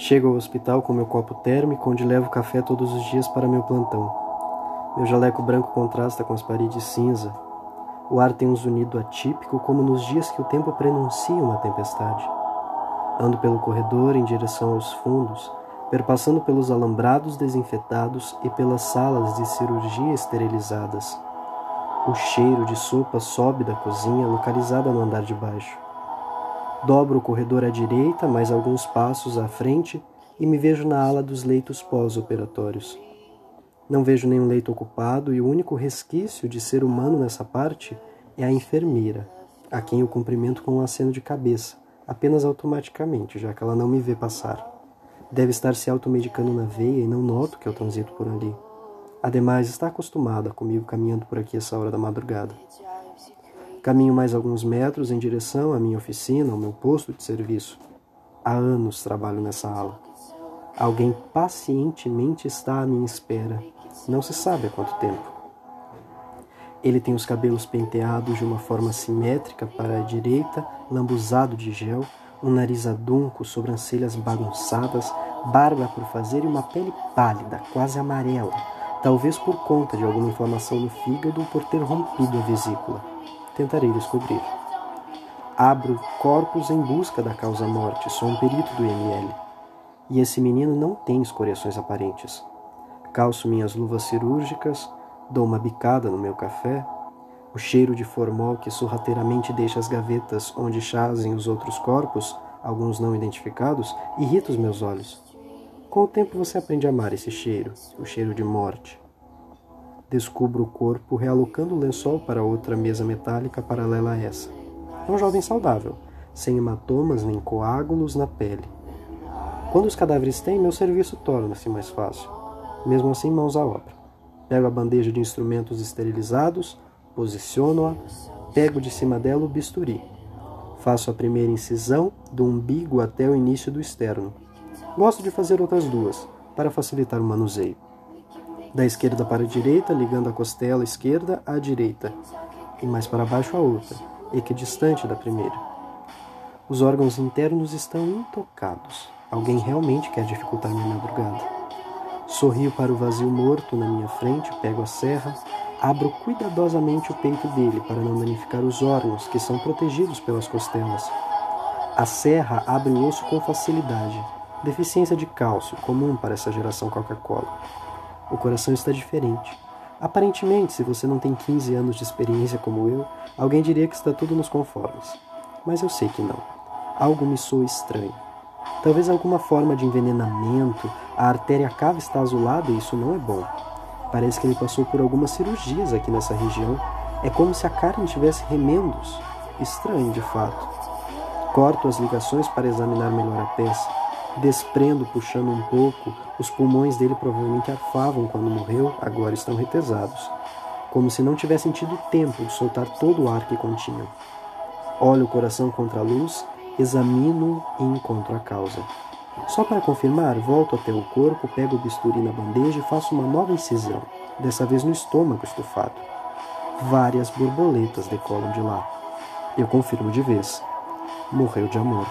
Chego ao hospital com meu copo térmico, onde levo café todos os dias para meu plantão. Meu jaleco branco contrasta com as paredes cinza. O ar tem um zunido atípico, como nos dias que o tempo prenuncia uma tempestade. Ando pelo corredor em direção aos fundos, perpassando pelos alambrados desinfetados e pelas salas de cirurgia esterilizadas. O cheiro de sopa sobe da cozinha, localizada no andar de baixo. Dobro o corredor à direita, mais alguns passos à frente, e me vejo na ala dos leitos pós-operatórios. Não vejo nenhum leito ocupado e o único resquício de ser humano nessa parte é a enfermeira, a quem eu cumprimento com um aceno de cabeça, apenas automaticamente, já que ela não me vê passar. Deve estar se automedicando na veia e não noto que eu transito por ali. Ademais, está acostumada comigo caminhando por aqui essa hora da madrugada. Caminho mais alguns metros em direção à minha oficina, ao meu posto de serviço. Há anos trabalho nessa ala. Alguém pacientemente está à minha espera. Não se sabe há quanto tempo. Ele tem os cabelos penteados de uma forma simétrica para a direita, lambuzado de gel, um nariz adunco, sobrancelhas bagunçadas, barba por fazer e uma pele pálida, quase amarela, talvez por conta de alguma inflamação no fígado ou por ter rompido a vesícula. Tentarei descobrir. Abro corpos em busca da causa-morte, sou um perito do IML. E esse menino não tem escoriações aparentes. Calço minhas luvas cirúrgicas, dou uma bicada no meu café. O cheiro de formol que sorrateiramente deixa as gavetas onde chazem os outros corpos, alguns não identificados, irrita os meus olhos. Com o tempo você aprende a amar esse cheiro, o cheiro de morte. Descubro o corpo realocando o lençol para outra mesa metálica paralela a essa. É um jovem saudável, sem hematomas nem coágulos na pele. Quando os cadáveres têm, meu serviço torna-se mais fácil. Mesmo assim, mãos à obra. Pego a bandeja de instrumentos esterilizados, posiciono-a, pego de cima dela o bisturi. Faço a primeira incisão, do umbigo até o início do externo. Gosto de fazer outras duas, para facilitar o manuseio da esquerda para a direita, ligando a costela esquerda à direita, e mais para baixo a outra, equidistante da primeira. Os órgãos internos estão intocados. Alguém realmente quer dificultar minha madrugada. Sorrio para o vazio morto na minha frente, pego a serra, abro cuidadosamente o peito dele para não danificar os órgãos que são protegidos pelas costelas. A serra abre o osso com facilidade, deficiência de cálcio, comum para essa geração Coca-Cola. O coração está diferente. Aparentemente, se você não tem 15 anos de experiência como eu, alguém diria que está tudo nos conformes. Mas eu sei que não. Algo me soa estranho. Talvez alguma forma de envenenamento, a artéria cava está azulada e isso não é bom. Parece que ele passou por algumas cirurgias aqui nessa região. É como se a carne tivesse remendos. Estranho, de fato. Corto as ligações para examinar melhor a peça desprendo, puxando um pouco. Os pulmões dele provavelmente arfavam quando morreu, agora estão retesados, como se não tivessem tido tempo de soltar todo o ar que continham. Olho o coração contra a luz, examino e encontro a causa. Só para confirmar, volto até o corpo, pego o bisturi na bandeja e faço uma nova incisão, dessa vez no estômago estufado. Várias borboletas decolam de lá. Eu confirmo de vez. Morreu de amor.